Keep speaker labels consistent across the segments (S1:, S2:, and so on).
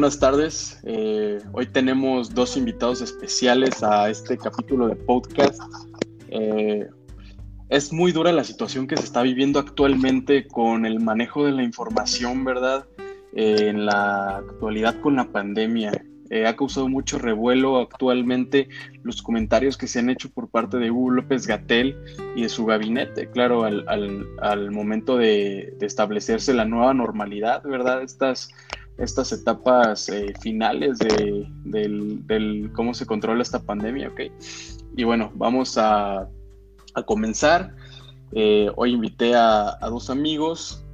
S1: buenas tardes. Eh, hoy tenemos dos invitados especiales a este capítulo de podcast. Eh, es muy dura la situación que se está viviendo actualmente con el manejo de la información, ¿verdad? Eh, en la actualidad con la pandemia. ha causado mucho revuelo actualmente los comentarios que se han hecho por parte de Hugo López Gatel y de su gabinete, claro, al, momento de, de, establecerse la nueva normalidad, ¿verdad? Estas estas etapas eh, finales de, del, cómo se controla esta pandemia, ¿ok? Y bueno, vamos a, comenzar. Eh, hoy invité a, dos amigos.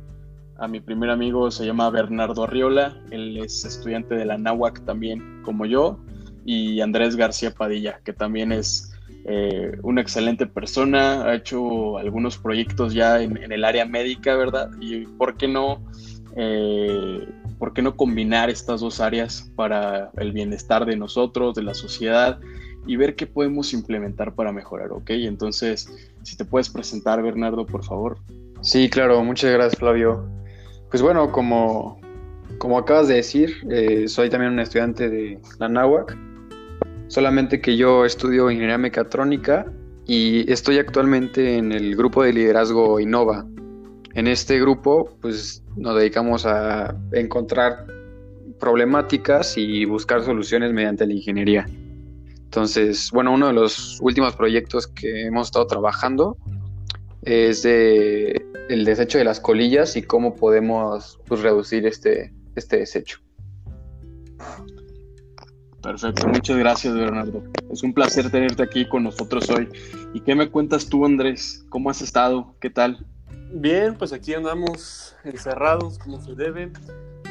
S1: A mi primer amigo se llama Bernardo Arriola, él es estudiante de la NAWAC también, como yo, y Andrés García Padilla, que también es eh, una excelente persona, ha hecho algunos proyectos ya en, en, el área médica, ¿verdad? Y por qué no eh, ¿por qué no combinar estas dos áreas para el bienestar de nosotros, de la sociedad y ver qué podemos implementar para mejorar, ¿ok? Entonces, si te puedes presentar, Bernardo, por favor.
S2: Sí, claro, muchas gracias, Flavio. Pues bueno, como, como acabas de decir, eh, soy también un estudiante de la NAWAC, solamente que yo estudio ingeniería mecatrónica y estoy actualmente en el grupo de liderazgo Innova. En este grupo, pues nos dedicamos a encontrar problemáticas y buscar soluciones mediante la ingeniería. Entonces, bueno, uno de los últimos proyectos que hemos estado trabajando es el desecho de las colillas y cómo podemos pues, reducir este, este desecho.
S1: Perfecto, muchas gracias Bernardo. Es un placer tenerte aquí con nosotros hoy. ¿Y qué me cuentas tú, Andrés? ¿Cómo has estado? ¿Qué tal?
S3: Bien, pues aquí andamos encerrados como se debe.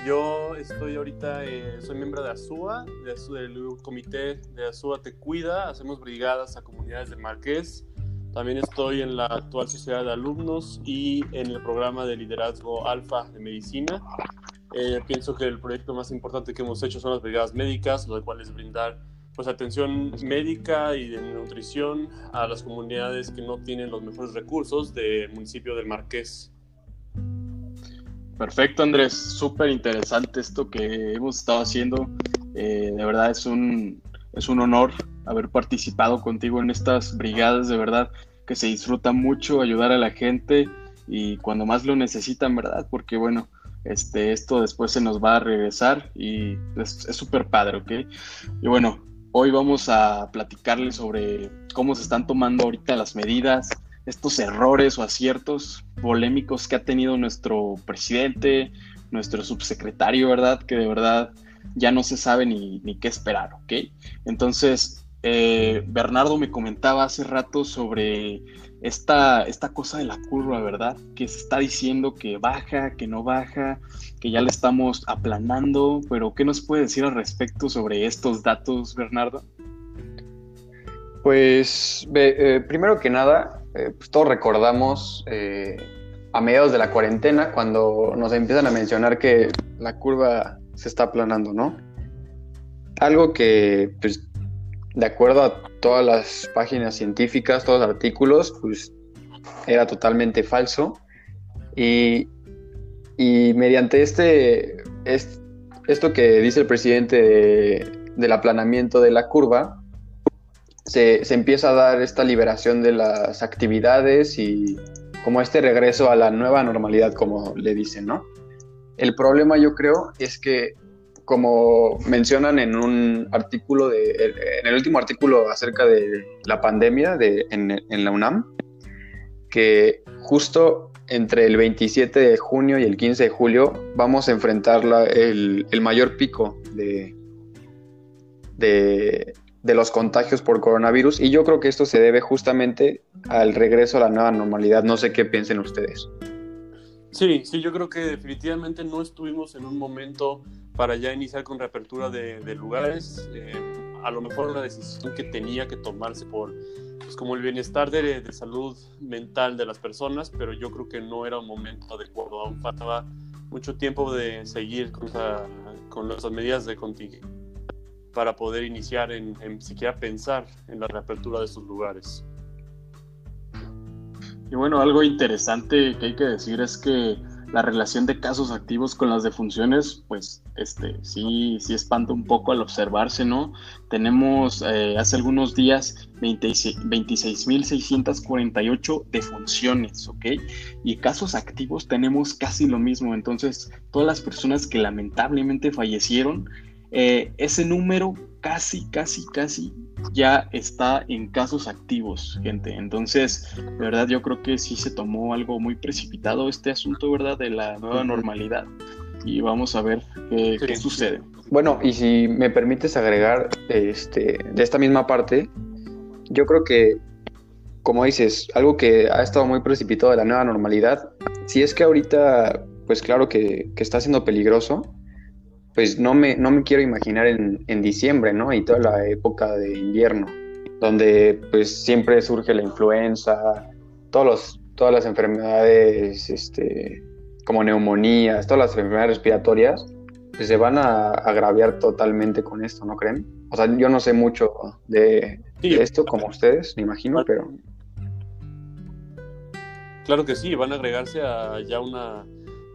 S3: Yo estoy ahorita, eh, soy miembro de ASUA, del comité de ASUA Te Cuida, hacemos brigadas a comunidades de Marqués. También estoy en la actual sociedad de alumnos y en el programa de liderazgo alfa de medicina. Eh, pienso que el proyecto más importante que hemos hecho son las brigadas médicas, lo cual es brindar pues atención médica y de nutrición a las comunidades que no tienen los mejores recursos del municipio del Marqués.
S1: Perfecto, Andrés. Súper interesante esto que hemos estado haciendo. Eh, de verdad es un, es un honor haber participado contigo en estas brigadas. De verdad que se disfruta mucho ayudar a la gente y cuando más lo necesitan, ¿verdad? Porque bueno, este, esto después se nos va a regresar y es súper padre, ¿ok? Y bueno, Hoy vamos a platicarles sobre cómo se están tomando ahorita las medidas, estos errores o aciertos polémicos que ha tenido nuestro presidente, nuestro subsecretario, ¿verdad? Que de verdad ya no se sabe ni, qué esperar, ¿ok? Entonces, eh, Bernardo me comentaba hace rato sobre esta, esta cosa de la curva, ¿verdad? Que se está diciendo que baja, que no baja, que ya le estamos aplanando, pero ¿qué nos puede decir al respecto sobre estos datos, Bernardo?
S2: Pues eh, primero que nada, eh, pues todos recordamos a mediados de la cuarentena cuando nos empiezan a mencionar que la curva se está aplanando, ¿no? Algo que pues, de acuerdo a todas las páginas científicas, todos los artículos, pues era totalmente falso. Y, mediante este, esto que dice el presidente del aplanamiento de la curva, se, empieza a dar esta liberación de las actividades y como este regreso a la nueva normalidad, como le dicen, ¿no? El problema yo creo es que como mencionan en un artículo, de, en el último artículo acerca de la pandemia de, en, la UNAM, que justo entre el 27 de junio y el 15 de julio vamos a enfrentar el, mayor pico de, de, de, los contagios por coronavirus y yo creo que esto se debe justamente al regreso a la nueva normalidad. No sé qué piensen ustedes.
S3: Sí, sí, yo creo que definitivamente no estuvimos en un momento para ya iniciar con reapertura de, lugares. Eh, a lo mejor una decisión que tenía que tomarse por, pues como el bienestar de, salud mental de las personas, pero yo creo que no era un momento adecuado. Aún faltaba mucho tiempo de seguir con, con las medidas de contingencia para poder iniciar en, en siquiera pensar en la reapertura de esos lugares.
S1: Y bueno, algo interesante que hay que decir es que la relación de casos activos con las defunciones, pues este, sí, sí espanta un poco al observarse, ¿no? Tenemos eh, hace algunos días 26.648 defunciones, ¿ok? Y casos activos tenemos casi lo mismo, entonces todas las personas que lamentablemente fallecieron, eh, ese número casi, casi, casi ya está en casos activos, gente. Entonces, de verdad, yo creo que sí se tomó algo muy precipitado este asunto, ¿verdad? De la nueva normalidad. Y vamos a ver qué, sucede.
S2: Bueno, y si me permites agregar este, de esta misma parte, yo creo que, como dices, algo que ha estado muy precipitado de la nueva normalidad, si es que ahorita, pues claro que, que está siendo peligroso, pues no me, no me quiero imaginar en, en, diciembre, ¿no? Y toda la época de invierno, donde pues siempre surge la influenza, todos los, todas las enfermedades, este, como neumonías, todas las enfermedades respiratorias, pues se van a agraviar totalmente con esto, ¿no creen? O sea, yo no sé mucho de, de esto como ustedes, me imagino, pero...
S3: Claro que sí, van a agregarse a ya una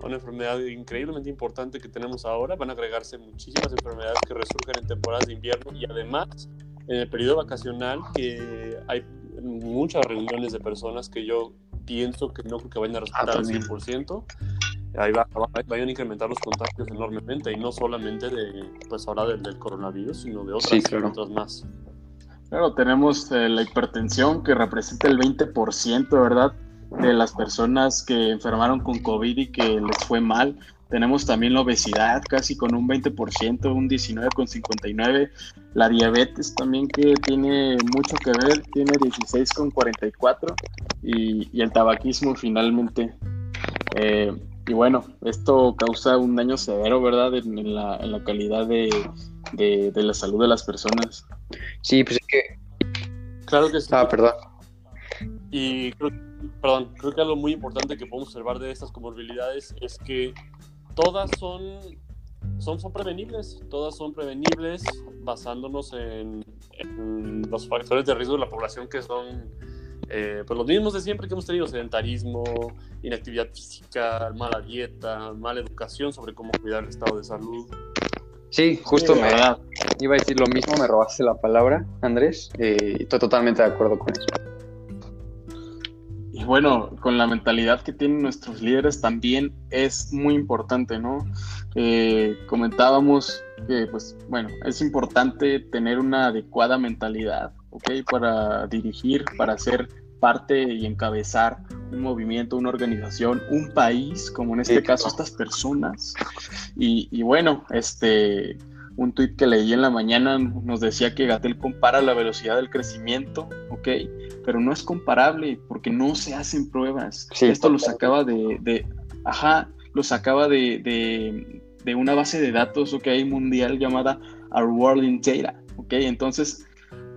S3: una enfermedad increíblemente importante que tenemos ahora. Van a agregarse muchísimas enfermedades que resurgen en temporadas de invierno y además en el periodo vacacional que hay muchas reuniones de personas que yo pienso que no creo que vayan a respetar al 100%. Ahí va, vayan a incrementar los contagios enormemente y no solamente de, pues ahora del, coronavirus, sino de otras, otras más.
S1: Claro, tenemos eh, la hipertensión que representa el 20%, ¿verdad? de las personas que enfermaron con COVID y que les fue mal. Tenemos también la obesidad, casi con un 20%, un 19,59%. La diabetes también que tiene mucho que ver, tiene 16,44%. Y, y el tabaquismo finalmente. Eh, y bueno, esto causa un daño severo, ¿verdad? En, la, en la, calidad de, de, de, la salud de las personas.
S2: Sí, pues es que...
S3: Claro que sí.
S2: Ah, perdón.
S3: Y creo que perdón, creo que algo muy importante que podemos observar de estas comorbilidades es que todas son, son, son prevenibles, todas son prevenibles basándonos en, los factores de riesgo de la población que son eh, pues los mismos de siempre que hemos tenido, sedentarismo, inactividad física, mala dieta, mala educación sobre cómo cuidar el estado de salud.
S2: Sí, justo me iba a decir lo mismo, me robaste la palabra, Andrés, eh, estoy totalmente de acuerdo con eso.
S1: Y bueno, con la mentalidad que tienen nuestros líderes también es muy importante, ¿no? Eh, comentábamos que, pues, bueno, es importante tener una adecuada mentalidad, ¿ok? Para dirigir, para ser parte y encabezar un movimiento, una organización, un país, como en este caso estas personas. Y, y bueno, este, un tuit que leí en la mañana nos decía que Gatel compara la velocidad del crecimiento, ¿ok? Pero no es comparable porque no se hacen pruebas. Esto lo sacaba de, de, ajá, lo sacaba de, de, de, una base de datos, ¿ok? Mundial llamada Our World in Data, ¿ok? Entonces,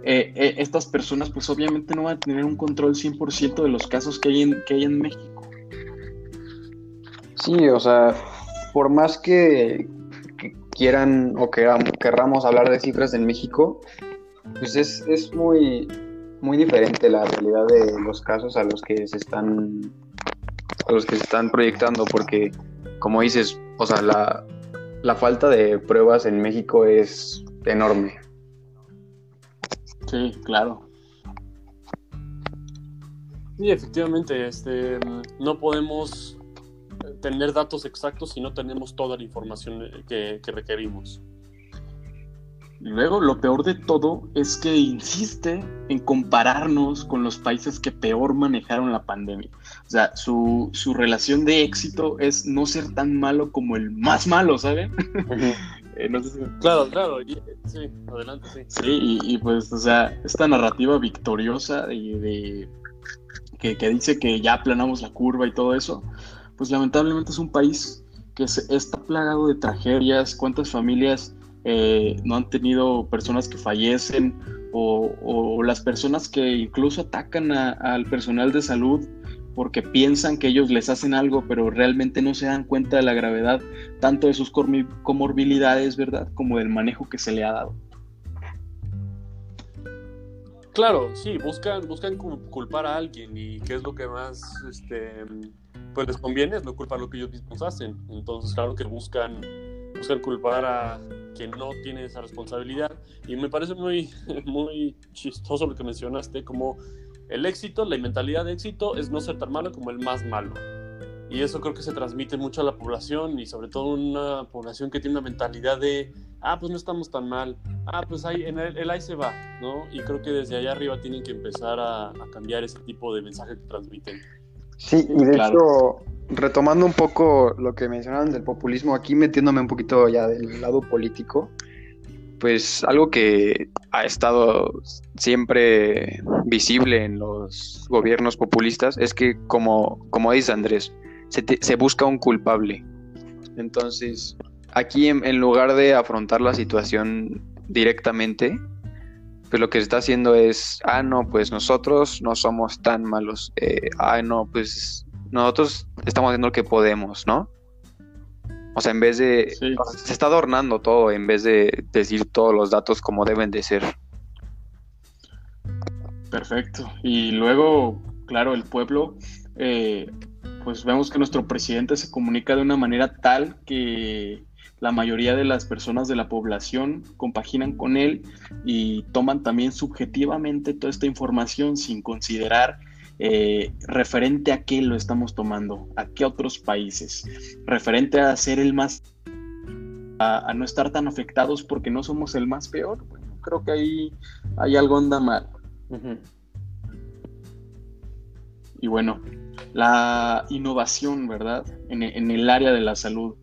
S1: eh, eh, estas personas pues obviamente no van a tener un control 100% de los casos que hay, en, que hay en México.
S2: Sí, o sea, por más que, quieran o queramos hablar de cifras en México, pues es, es muy, muy diferente la realidad de los casos a los que se están los que se están proyectando porque como dices, o sea, la, la falta de pruebas en México es enorme.
S1: Sí, claro.
S3: Sí, efectivamente, este, no podemos tener datos exactos si no tenemos toda la información que, requerimos.
S1: Luego, lo peor de todo es que insiste en compararnos con los países que peor manejaron la pandemia. O sea, su, relación de éxito es no ser tan malo como el más malo, ¿saben?
S3: Eh, claro, claro, sí, adelante, sí.
S1: Sí, y, pues, o sea, esta narrativa victoriosa de, que, que, dice que ya aplanamos la curva y todo eso, pues lamentablemente es un país que está plagado de tragedias, cuántas familias eh, no han tenido personas que fallecen o, las personas que incluso atacan al personal de salud porque piensan que ellos les hacen algo, pero realmente no se dan cuenta de la gravedad tanto de sus comorbilidades, ¿verdad? Como del manejo que se le ha dado.
S3: Claro, sí, buscan, buscan culpar a alguien y qué es lo que más este, pues les conviene, es no culpa lo que ellos mismos hacen. Entonces, claro que buscan, buscan culpar a quien no tiene esa responsabilidad. Y me parece muy, muy chistoso lo que mencionaste, como el éxito, la mentalidad de éxito es no ser tan malo como el más malo. Y eso creo que se transmite mucho a la población y sobre todo una población que tiene una mentalidad de, ah, pues no estamos tan mal, ah, pues ahí, en el, ahí se va, ¿no? Y creo que desde allá arriba tienen que empezar a, a cambiar ese tipo de mensaje que transmiten.
S2: Sí, y de hecho, retomando un poco lo que mencionaban del populismo, aquí metiéndome un poquito ya del lado político, pues algo que ha estado siempre visible en los gobiernos populistas es que, como, como dice Andrés, se, se busca un culpable. Entonces, aquí en, en, lugar de afrontar la situación directamente, pues lo que se está haciendo es, ah, no, pues nosotros no somos tan malos, eh, ah, no, pues nosotros estamos haciendo lo que podemos, ¿no? O sea, en vez de... Se está adornando todo en vez de decir todos los datos como deben de ser.
S1: Perfecto. Y luego, claro, el pueblo, eh, pues vemos que nuestro presidente se comunica de una manera tal que la mayoría de las personas de la población compaginan con él y toman también subjetivamente toda esta información sin considerar eh, referente a qué lo estamos tomando, a qué otros países, referente a ser el más, a, no estar tan afectados porque no somos el más peor. Bueno, creo que ahí hay algo anda mal. Y bueno, la innovación, ¿verdad? En, en el área de la salud.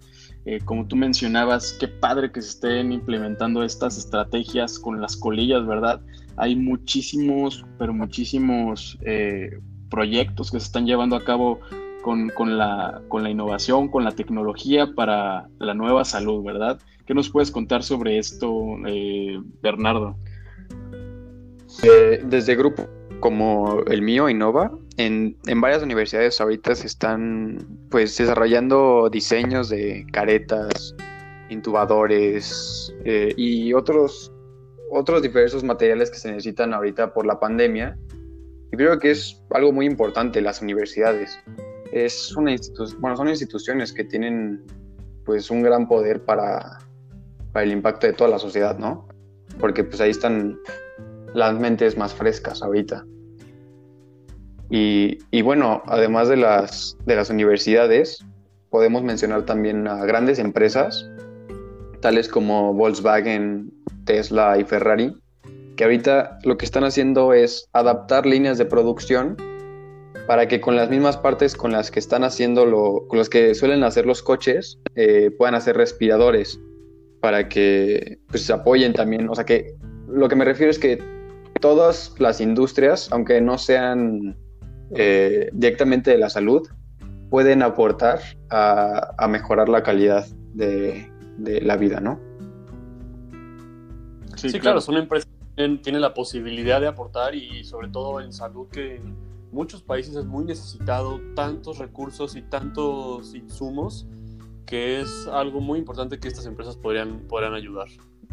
S1: Eh, como tú mencionabas, qué padre que se estén implementando estas estrategias con las colillas, ¿verdad? Hay muchísimos, pero muchísimos eh, proyectos que se están llevando a cabo con, la, con, la, innovación, con la tecnología para la nueva salud, ¿verdad? ¿Qué nos puedes contar sobre esto, eh, Bernardo?
S2: desde grupo como el mío, Innova, en, varias universidades ahorita se están pues desarrollando diseños de caretas, intubadores eh, y otros, otros diversos materiales que se necesitan ahorita por la pandemia. Y creo que es algo muy importante las universidades. Es una bueno, son instituciones que tienen pues un gran poder para, para el impacto de toda la sociedad, ¿no? Porque pues ahí están las mentes más frescas ahorita. Y, bueno, además de las, de las universidades, podemos mencionar también a grandes empresas, tales como Volkswagen, Tesla y Ferrari, que ahorita lo que están haciendo es adaptar líneas de producción para que con las mismas partes con las que están haciendo lo, con las que suelen hacer los coches, eh, puedan hacer respiradores para que pues, se apoyen también. O sea que lo que me refiero es que todas las industrias, aunque no sean eh, directamente de la salud, pueden aportar a, mejorar la calidad de, la vida, ¿no?
S3: Sí, claro. son empresas que tienen la posibilidad de aportar y sobre todo en salud que en muchos países es muy necesitado tantos recursos y tantos insumos que es algo muy importante que estas empresas podrían, podrían ayudar.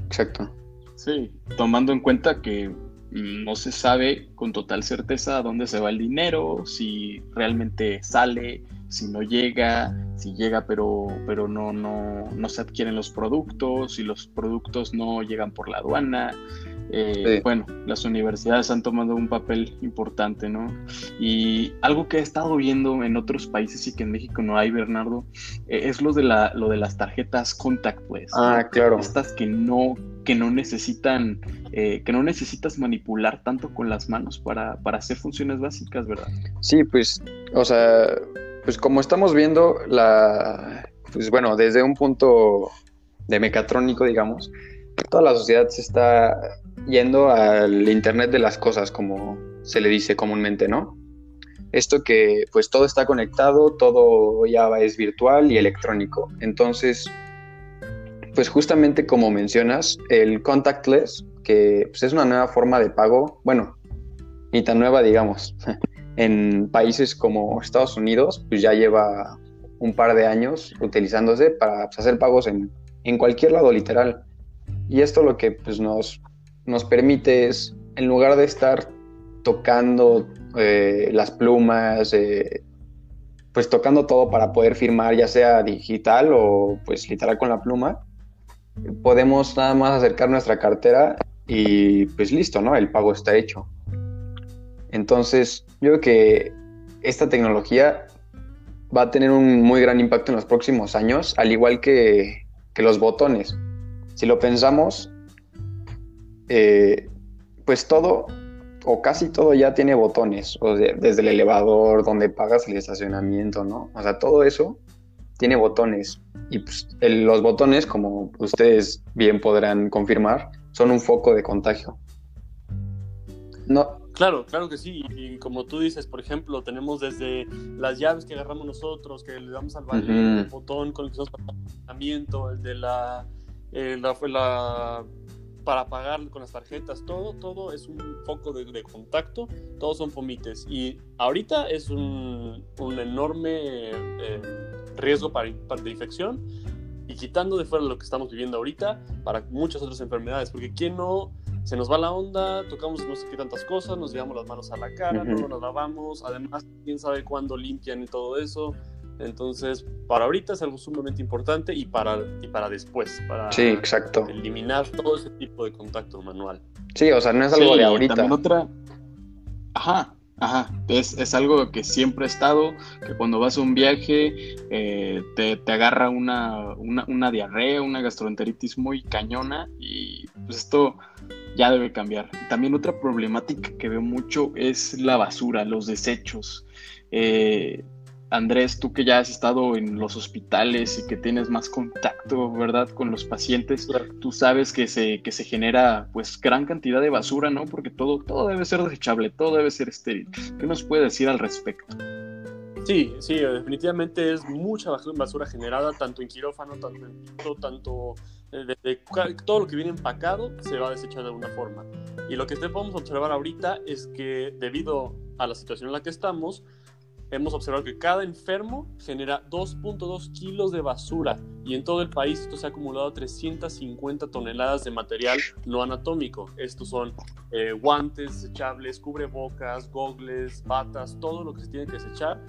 S2: Exacto.
S1: Sí, tomando en cuenta que no se sabe con total certeza a dónde se va el dinero, si realmente sale, si no llega, si llega pero, pero no, no, no se adquieren los productos, si los productos no llegan por la aduana. Eh, bueno, las universidades han tomado un papel importante, ¿no? Y algo que he estado viendo en otros países y que en México no hay, Bernardo, eh, es lo de, la, lo de las tarjetas contactless.
S2: Ah, claro.
S1: Estas que no, que no necesitan, eh, que no necesitas manipular tanto con las manos para, para hacer funciones básicas, ¿verdad?
S2: Sí, pues, o sea, pues como estamos viendo, la, pues bueno, desde un punto de mecatrónico, digamos, toda la sociedad se está yendo al Internet de las cosas, como se le dice comúnmente, ¿no? Esto que pues todo está conectado, todo ya es virtual y electrónico. Entonces, pues justamente como mencionas, el contactless, que pues, es una nueva forma de pago, bueno, ni tan nueva digamos, en países como Estados Unidos, pues ya lleva un par de años utilizándose para pues, hacer pagos en, en cualquier lado literal. Y esto lo que pues, nos nos permite es, en lugar de estar tocando eh, las plumas, eh, pues tocando todo para poder firmar, ya sea digital o pues literal con la pluma, podemos nada más acercar nuestra cartera y pues listo, ¿no? El pago está hecho. Entonces, yo creo que esta tecnología va a tener un muy gran impacto en los próximos años, al igual que, los botones. Si lo pensamos, eh, pues todo o casi todo ya tiene botones, o desde el elevador, donde pagas el estacionamiento, ¿no? O sea, todo eso tiene botones. Y pues, los botones, como ustedes bien podrán confirmar, son un foco de contagio.
S3: No. Claro, claro que sí. Y como tú dices, por ejemplo, tenemos desde las llaves que agarramos nosotros, que le damos al el botón con el que estacionamiento, el de la, eh, la, la para pagar con las tarjetas, todo, todo es un foco de, contacto, todos son fomites. Y ahorita es un, un enorme eh, riesgo para, para infección y quitando de fuera lo que estamos viviendo ahorita para muchas otras enfermedades, porque ¿quién no se nos va la onda, tocamos no sé qué tantas cosas, nos llevamos las manos a la cara, no nos lavamos, además quién sabe cuándo limpian y todo eso. Entonces, para ahorita es algo sumamente importante y para, y para después, para
S2: sí, exacto.
S3: eliminar todo ese tipo de contacto manual.
S2: Sí, o sea, no es algo de ahorita.
S1: También otra. Ajá, ajá. Es, es, algo que siempre ha estado, que cuando vas a un viaje eh, te, te, agarra una, una, una, diarrea, una gastroenteritis muy cañona y pues esto ya debe cambiar. También otra problemática que veo mucho es la basura, los desechos. Eh, Andrés, tú que ya has estado en los hospitales y que tienes más contacto, ¿verdad?, con los pacientes, tú sabes que se, que se genera pues gran cantidad de basura, ¿no? Porque todo, todo debe ser desechable, todo debe ser estéril. ¿Qué nos puede decir al respecto?
S3: Sí, sí, definitivamente es mucha basura generada, tanto en quirófano, tanto en tanto eh, todo lo que viene empacado se va a desechar de alguna forma. Y lo que podemos observar ahorita es que debido a la situación en la que estamos, hemos observado que cada enfermo genera 2.2 kilos de basura y en todo el país esto se ha acumulado 350 toneladas de material no anatómico. Estos son eh, guantes desechables, cubrebocas, gogles, batas, todo lo que se tiene que desechar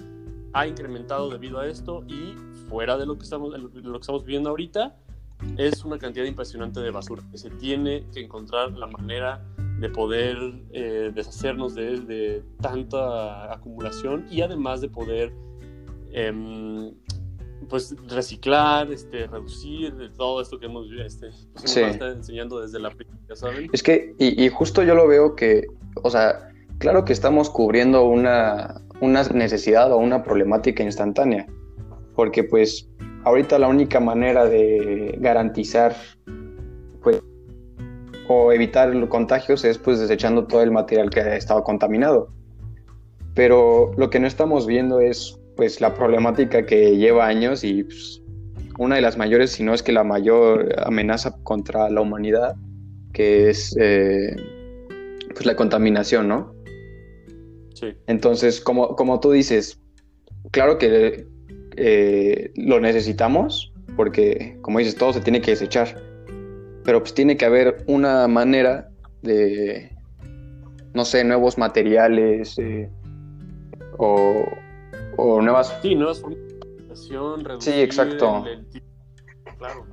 S3: ha incrementado debido a esto y fuera de lo que estamos, de lo que estamos viendo ahorita, es una cantidad impresionante de basura que se tiene que encontrar la manera de poder eh, deshacernos de, tanta acumulación y además de poder em, pues reciclar, este, reducir todo esto que hemos este, pues, enseñando desde la práctica, ¿saben?
S2: Es que, y, y, justo yo lo veo que, o sea, claro que estamos cubriendo una, una necesidad o una problemática instantánea, porque pues ahorita la única manera de garantizar pues, o evitar los contagios es pues desechando todo el material que ha estado contaminado. Pero lo que no estamos viendo es pues la problemática que lleva años y pues, una de las mayores, si no es que la mayor amenaza contra la humanidad, que es eh, pues la contaminación, ¿no?
S3: Sí.
S2: Entonces, como, como tú dices, claro que eh, lo necesitamos, porque como dices, todo se tiene que desechar, pero pues tiene que haber una manera de, no sé, nuevos materiales eh, o, nuevas...
S3: Sí, nuevas
S2: Sí, exacto.
S3: Claro.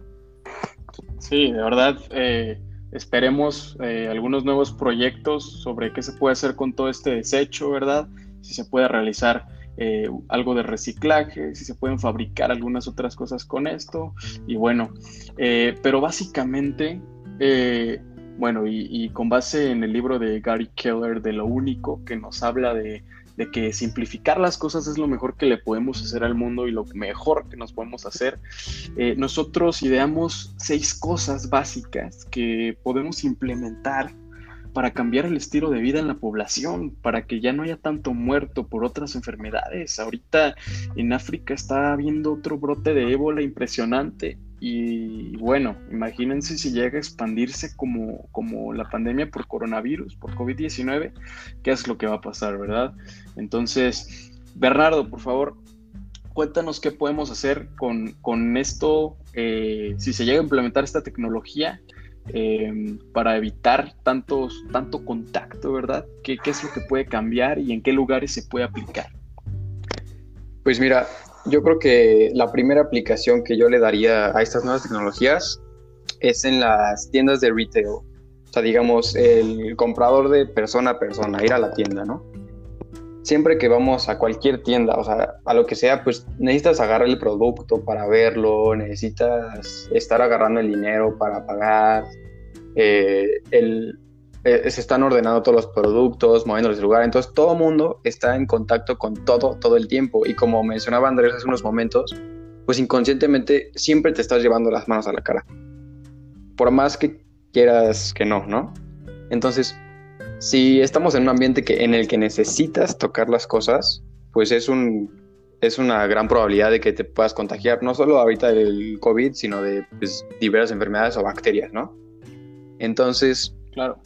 S1: Sí, de verdad, eh, esperemos algunos nuevos proyectos sobre qué se puede hacer con todo este desecho, ¿verdad? Si se puede realizar eh, algo de reciclaje, si se pueden fabricar algunas otras cosas con esto, y bueno, eh, pero básicamente, eh, bueno, y, con base en el libro de Gary Keller de lo único, que nos habla de, de, que simplificar las cosas es lo mejor que le podemos hacer al mundo y lo mejor que nos podemos hacer, nosotros ideamos seis cosas básicas que podemos implementar para cambiar el estilo de vida en la población, para que ya no haya tanto muerto por otras enfermedades. Ahorita en África está habiendo otro brote de ébola impresionante y bueno, imagínense si llega a expandirse como, como la pandemia por coronavirus, por COVID-19, ¿qué es lo que va a pasar, verdad? Entonces, Bernardo, por favor, cuéntanos qué podemos hacer con, con esto, eh, si se llega a implementar esta tecnología, Em, para evitar tantos, tanto contacto, ¿verdad? ¿Qué, es lo que puede cambiar y en qué lugares se puede aplicar?
S2: Pues mira, yo creo que la primera aplicación que yo le daría a estas nuevas tecnologías es en las tiendas de retail. O sea, digamos, el comprador de persona a persona, ir a la tienda, ¿no? Siempre que vamos a cualquier tienda, o sea, a lo que sea, pues necesitas agarrar el producto para verlo, necesitas estar agarrando el dinero para pagar, eh, el, eh, se están ordenando todos los productos, moviéndolos de lugar, entonces todo mundo está en contacto con todo, todo el tiempo. Y como mencionaba Andrés hace unos momentos, pues inconscientemente siempre te estás llevando las manos a la cara. Por más que quieras que no, ¿no? Entonces, si estamos en un ambiente que, en el que necesitas tocar las cosas, pues es un es una gran probabilidad de que te puedas contagiar, no solo ahorita del COVID, sino de pues, diversas enfermedades o bacterias, ¿no? Entonces, claro,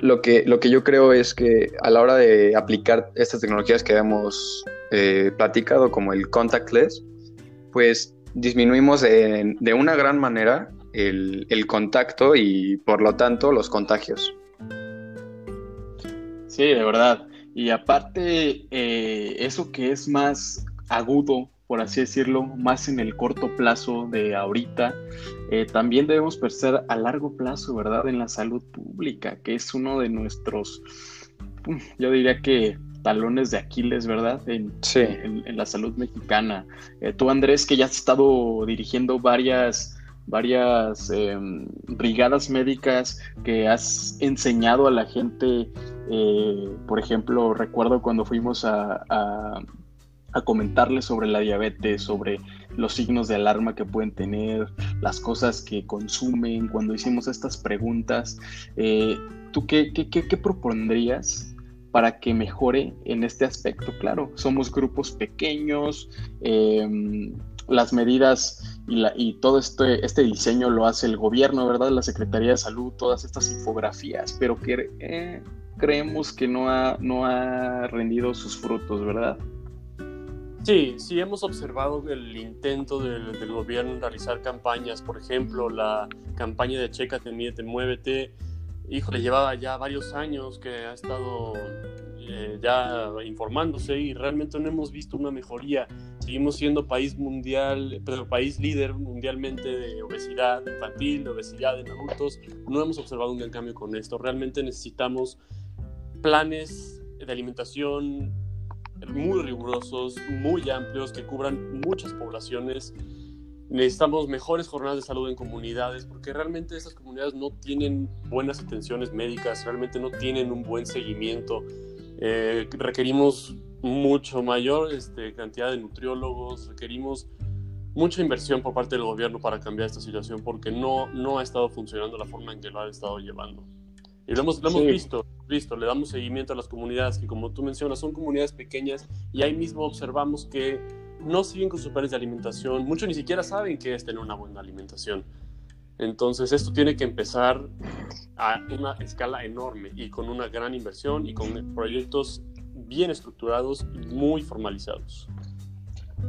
S2: lo que, lo que yo creo es que a la hora de aplicar estas tecnologías que hemos eh, platicado, como el contactless, pues disminuimos de una gran manera el, contacto y por lo tanto los contagios.
S1: Sí, de verdad. Y aparte, eh, eso que es más agudo por así decirlo, más en el corto plazo de ahorita. Eh, también debemos pensar a largo plazo, ¿verdad? En la salud pública, que es uno de nuestros, mm, yo diría que talones de Aquiles, ¿verdad? En, en, la salud mexicana. Eh, tú, Andrés, que ya has estado dirigiendo varias varias em, brigadas médicas que has enseñado a la gente. Eh, por ejemplo, recuerdo cuando fuimos a, a comentarles sobre la diabetes, sobre los signos de alarma que pueden tener, las cosas que consumen, cuando hicimos estas preguntas, eh, ¿tú qué, qué, propondrías para que mejore en este aspecto? Claro, somos grupos pequeños, em, las medidas y, la, y, todo este, este diseño lo hace el gobierno, ¿verdad? La Secretaría de Salud, todas estas infografías, pero que eh, creemos que no ha, no ha rendido sus frutos, ¿verdad?
S3: Sí, sí hemos observado el intento del, gobierno en realizar campañas, por ejemplo, la campaña de Checa, te Mídete, Muévete, híjole, llevaba ya varios años que ha estado eh, ya informándose y realmente no hemos visto una mejoría. Seguimos siendo país mundial, pero país líder mundialmente de obesidad infantil, de obesidad en adultos. No hemos observado un gran cambio con esto. Realmente necesitamos planes de alimentación muy rigurosos, muy amplios, que cubran muchas poblaciones. Necesitamos mejores jornadas de salud en comunidades, porque realmente esas comunidades no tienen buenas atenciones médicas, realmente no tienen un buen seguimiento. Eh, requerimos mucho mayor este, cantidad de nutriólogos, requerimos mucha inversión por parte del gobierno para cambiar esta situación, porque no, no ha estado funcionando la forma en que lo ha estado llevando. Y lo hemos, lo hemos visto, visto, le damos seguimiento a las comunidades que como tú mencionas son comunidades pequeñas y ahí mismo observamos que no siguen con sus planes de alimentación, muchos ni siquiera saben qué es tener una buena alimentación. Entonces esto tiene que empezar a una escala enorme y con una gran inversión y con proyectos bien estructurados y muy formalizados.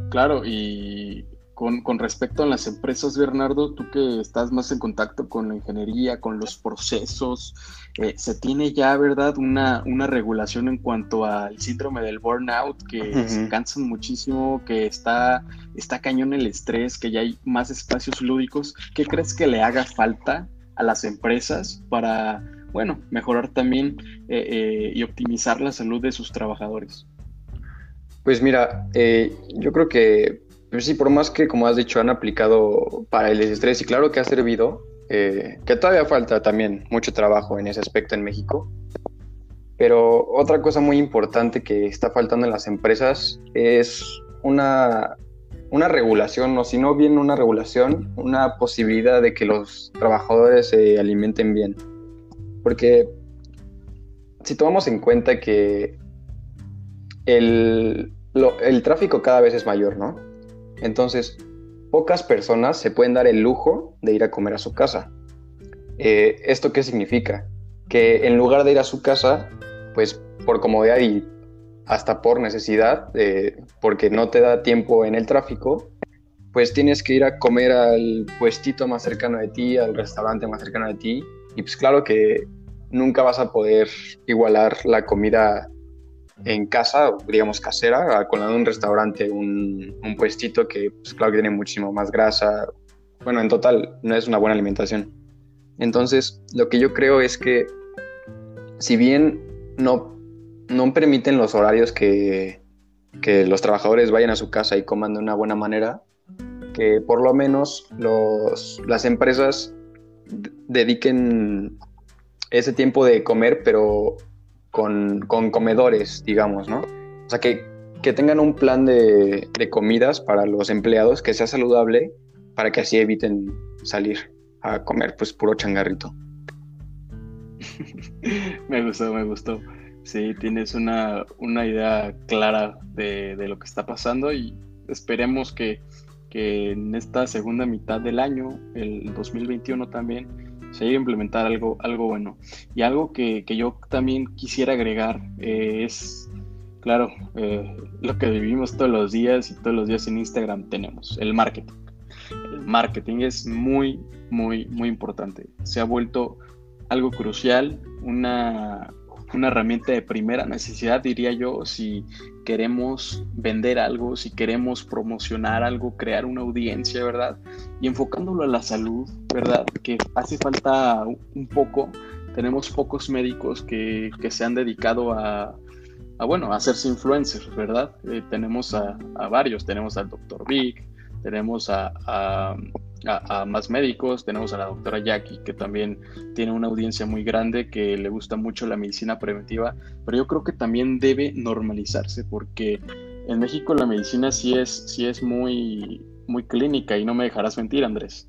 S1: Claro, y con, respecto a las empresas, Bernardo, tú que estás más en contacto con la ingeniería, con los procesos, eh, se tiene ya, ¿verdad?, una, una regulación en cuanto al síndrome del burnout, que se cansan muchísimo, que está, está cañón el estrés, que ya hay más espacios lúdicos. ¿Qué crees que le haga falta a las empresas para, bueno, mejorar también eh, eh, y optimizar la salud de sus trabajadores?
S2: Pues mira, yo creo que pero sí, por más que, como has dicho, han aplicado para el estrés, y claro que ha servido, eh, que todavía falta también mucho trabajo en ese aspecto en México. Pero otra cosa muy importante que está faltando en las empresas es una, una regulación, o si no bien una regulación, una posibilidad de que los trabajadores se alimenten bien. Porque si tomamos en cuenta que el, el tráfico cada vez es mayor, ¿no? Entonces, pocas personas se pueden dar el lujo de ir a comer a su casa. Eh, ¿Esto qué significa? Que en lugar de ir a su casa, pues por comodidad y hasta por necesidad, porque no te da tiempo en el tráfico, pues tienes que ir a comer al puestito más cercano de ti, al restaurante más cercano de ti. Y pues claro que nunca vas a poder igualar la comida en casa, digamos casera, con la de un restaurante, un, un puestito que, pues, claro que tiene muchísimo más grasa. Bueno, en total, no es una buena alimentación. Entonces, lo que yo creo es que, si bien no, no permiten los horarios que, que los trabajadores vayan a su casa y coman de una buena manera, que por lo menos los, las empresas dediquen ese tiempo de comer, pero con, comedores, digamos, ¿no? O sea, que, tengan un plan de, comidas para los empleados que sea saludable para que así eviten salir a comer pues puro changarrito.
S1: me gustó, me gustó. Sí, tienes una, idea clara de, lo que está pasando y esperemos que, que en esta segunda mitad del año, el 2021 también, se llegue a implementar algo, algo bueno. Y algo que, yo también quisiera agregar eh, es, claro, eh, lo que vivimos todos los días y todos los días en Instagram tenemos, el marketing. El marketing es muy, muy, muy importante. Se ha vuelto algo crucial, una, una herramienta de primera necesidad, diría yo, si queremos vender algo, si queremos promocionar algo, crear una audiencia, ¿verdad? Y enfocándolo a la salud, ¿verdad? Que hace falta un poco, tenemos pocos médicos que, se han dedicado a, bueno, a hacerse influencers, ¿verdad? Eh, tenemos a, varios, tenemos al doctor Vic, tenemos a más médicos. Tenemos a la doctora Jackie, que también tiene una audiencia muy grande, que le gusta mucho la medicina preventiva, pero yo creo que también debe normalizarse, porque en México la medicina sí es, sí es muy, muy clínica y no me dejarás mentir, Andrés.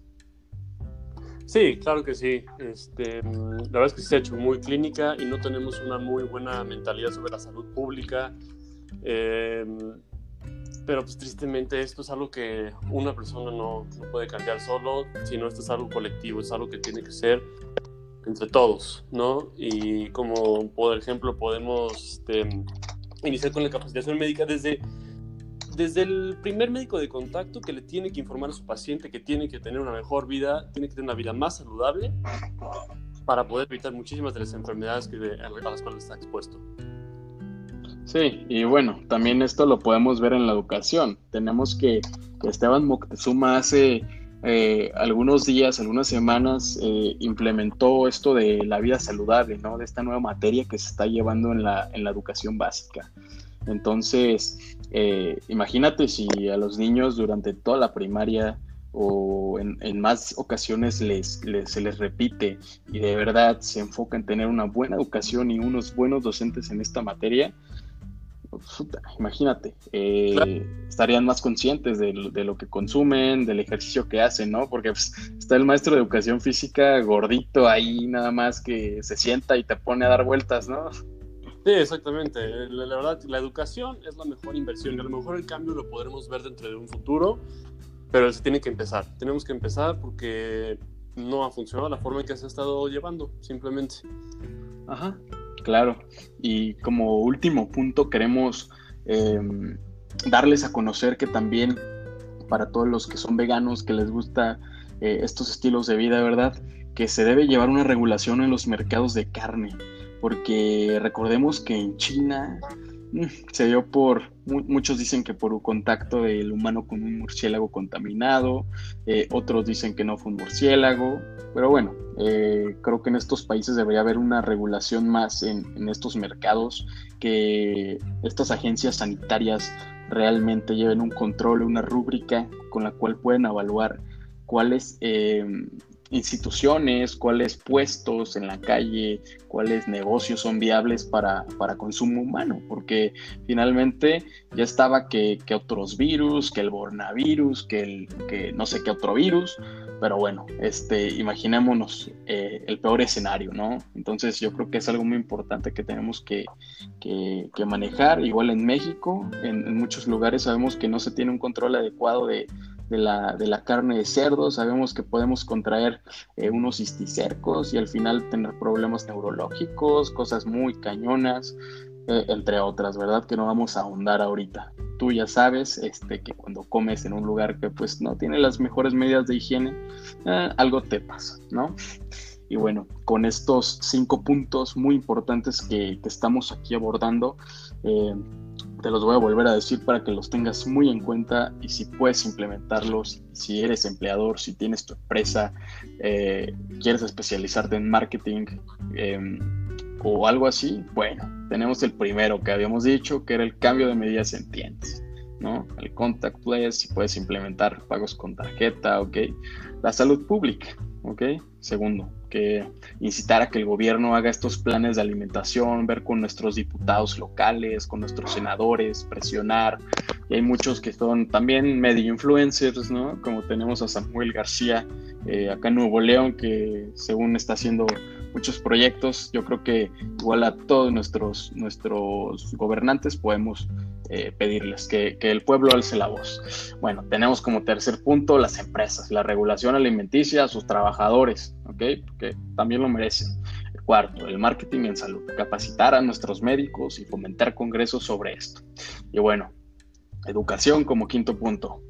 S3: Sí, claro que sí. Este, la verdad es que se ha hecho muy clínica y no tenemos una muy buena mentalidad sobre la salud pública. Eh, pero pues tristemente esto es algo que una persona no, no, puede cambiar solo, sino esto es algo colectivo, es algo que tiene que ser entre todos, ¿no? Y como por ejemplo podemos este, iniciar con la capacitación médica desde, desde el primer médico de contacto que le tiene que informar a su paciente que tiene que tener una mejor vida, tiene que tener una vida más saludable para poder evitar muchísimas de las enfermedades que, a las cuales está expuesto.
S1: Sí, y bueno, también esto lo podemos ver en la educación. Tenemos que, Esteban Moctezuma hace eh, algunos días, algunas semanas, eh, implementó esto de la vida saludable, ¿no? De esta nueva materia que se está llevando en la, en la educación básica. Entonces, eh, imagínate si a los niños durante toda la primaria o en, más ocasiones les, se les repite y de verdad se enfoca en tener una buena educación y unos buenos docentes en esta materia, imagínate, eh, estarían más conscientes de, lo que consumen, del ejercicio que hacen, ¿no? Porque pues, está el maestro de educación física gordito ahí, nada más que se sienta y te pone a dar vueltas, ¿no?
S3: Sí, exactamente. La, verdad, la educación es la mejor inversión y a lo mejor el cambio lo podremos ver dentro de un futuro, pero se tiene que empezar. Tenemos que empezar porque no ha funcionado la forma en que se ha estado llevando, simplemente.
S1: Ajá. Claro, y como último punto queremos em, darles a conocer que también para todos los que son veganos, que les gusta eh, estos estilos de vida, ¿verdad? Que se debe llevar una regulación en los mercados de carne, porque recordemos que en China se dio por, muchos dicen que por un contacto del humano con un murciélago contaminado, eh, otros dicen que no fue un murciélago, pero bueno, eh, creo que en estos países debería haber una regulación más en, estos mercados, que estas agencias sanitarias realmente lleven un control, una rúbrica con la cual pueden evaluar cuáles eh, instituciones, cuáles puestos en la calle, cuáles negocios son viables para, consumo humano, porque finalmente ya estaba que, otros virus, que el coronavirus, que el que no sé qué otro virus, pero bueno, este, imaginémonos eh, el peor escenario, ¿no? Entonces yo creo que es algo muy importante que tenemos que, manejar, igual en México, en muchos lugares sabemos que no se tiene un control adecuado de de la, de la carne de cerdo, sabemos que podemos contraer eh, unos cisticercos y al final tener problemas neurológicos, cosas muy cañonas, eh, entre otras, ¿verdad? Que no vamos a ahondar ahorita. Tú ya sabes este, que cuando comes en un lugar que pues no tiene las mejores medidas de higiene, eh, algo te pasa, ¿no? Y bueno, con estos cinco puntos muy importantes que, estamos aquí abordando, te los voy a volver a decir para que los tengas muy en cuenta y si puedes implementarlos, si eres empleador, si tienes tu empresa, eh, quieres especializarte en marketing em, o algo así, bueno, tenemos el primero que habíamos dicho, que era el cambio de medidas en tiendas. ¿no? El contactless, si puedes implementar pagos con tarjeta, ¿ok? La salud pública, ¿ok? Segundo, que incitar a que el gobierno haga estos planes de alimentación, ver con nuestros diputados locales, con nuestros senadores, presionar. Y hay muchos que son también medio influencers, ¿no? Como tenemos a Samuel García eh, acá en Nuevo León, que según está haciendo muchos proyectos. Yo creo que igual a todos nuestros, nuestros gobernantes podemos eh, pedirles que, el pueblo alce la voz. Bueno, tenemos como tercer punto las empresas, la regulación alimenticia sus trabajadores, ¿ok? Que también lo merecen. El cuarto, el marketing en salud, capacitar a nuestros médicos y fomentar congresos sobre esto. Y bueno, educación como quinto punto,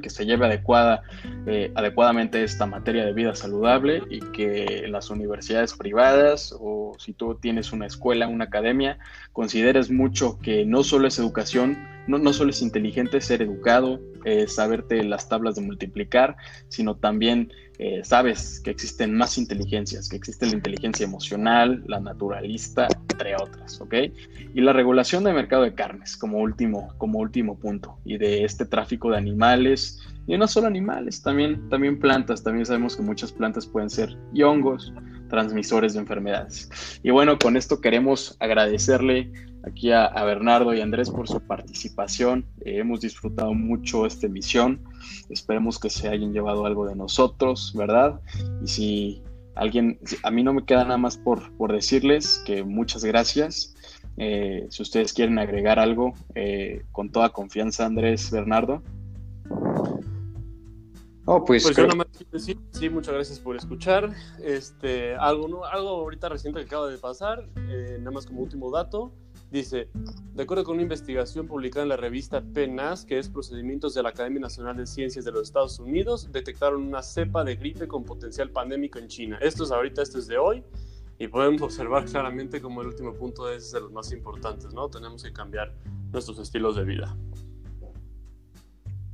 S1: que se lleve adecuada, eh, adecuadamente esta materia de vida saludable y que las universidades privadas o si tú tienes una escuela, una academia, consideres mucho que no solo es educación, no, no solo es inteligente ser educado, eh, saberte las tablas de multiplicar, sino también eh, sabes que existen más inteligencias, que existe la inteligencia emocional, la naturalista, entre otras, ¿ok? Y la regulación del mercado de carnes como último, como último punto, y de este tráfico de animales, y no solo animales, también, también plantas, también sabemos que muchas plantas pueden ser hongos, transmisores de enfermedades. Y bueno, con esto queremos agradecerle aquí a, Bernardo y Andrés por su participación. Eh, hemos disfrutado mucho esta emisión. Esperemos que se hayan llevado algo de nosotros, ¿verdad? Y si alguien, a mí no me queda nada más por, por decirles que muchas gracias. Eh, si ustedes quieren agregar algo, eh, con toda confianza, Andrés, Bernardo.
S3: Oh, pues, pues yo nada más quiero decir, sí, muchas gracias por escuchar. Este, algo, algo ahorita reciente que acaba de pasar, eh, nada más como último dato, dice, de acuerdo con una investigación publicada en la revista PNAS, que es Procedimientos de la Academia Nacional de Ciencias de los Estados Unidos, detectaron una cepa de gripe con potencial pandémico en China. Esto es ahorita, esto es de hoy, y podemos observar claramente como el último punto es de los más importantes, ¿no? Tenemos que cambiar nuestros estilos de vida.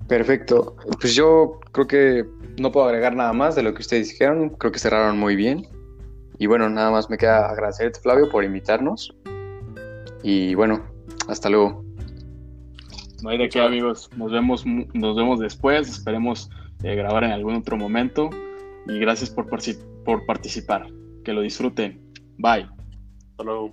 S2: Perfecto. Pues yo creo que no puedo agregar nada más de lo que ustedes dijeron. Creo que cerraron muy bien. Y bueno, nada más me queda agradecerte, Flavio, por invitarnos. Y bueno, hasta luego.
S1: No hay de qué, amigos. Nos vemos, nos vemos después. Esperemos eh, grabar en algún otro momento. Y gracias por, por participar. Que lo disfruten. Bye.
S3: Hasta luego.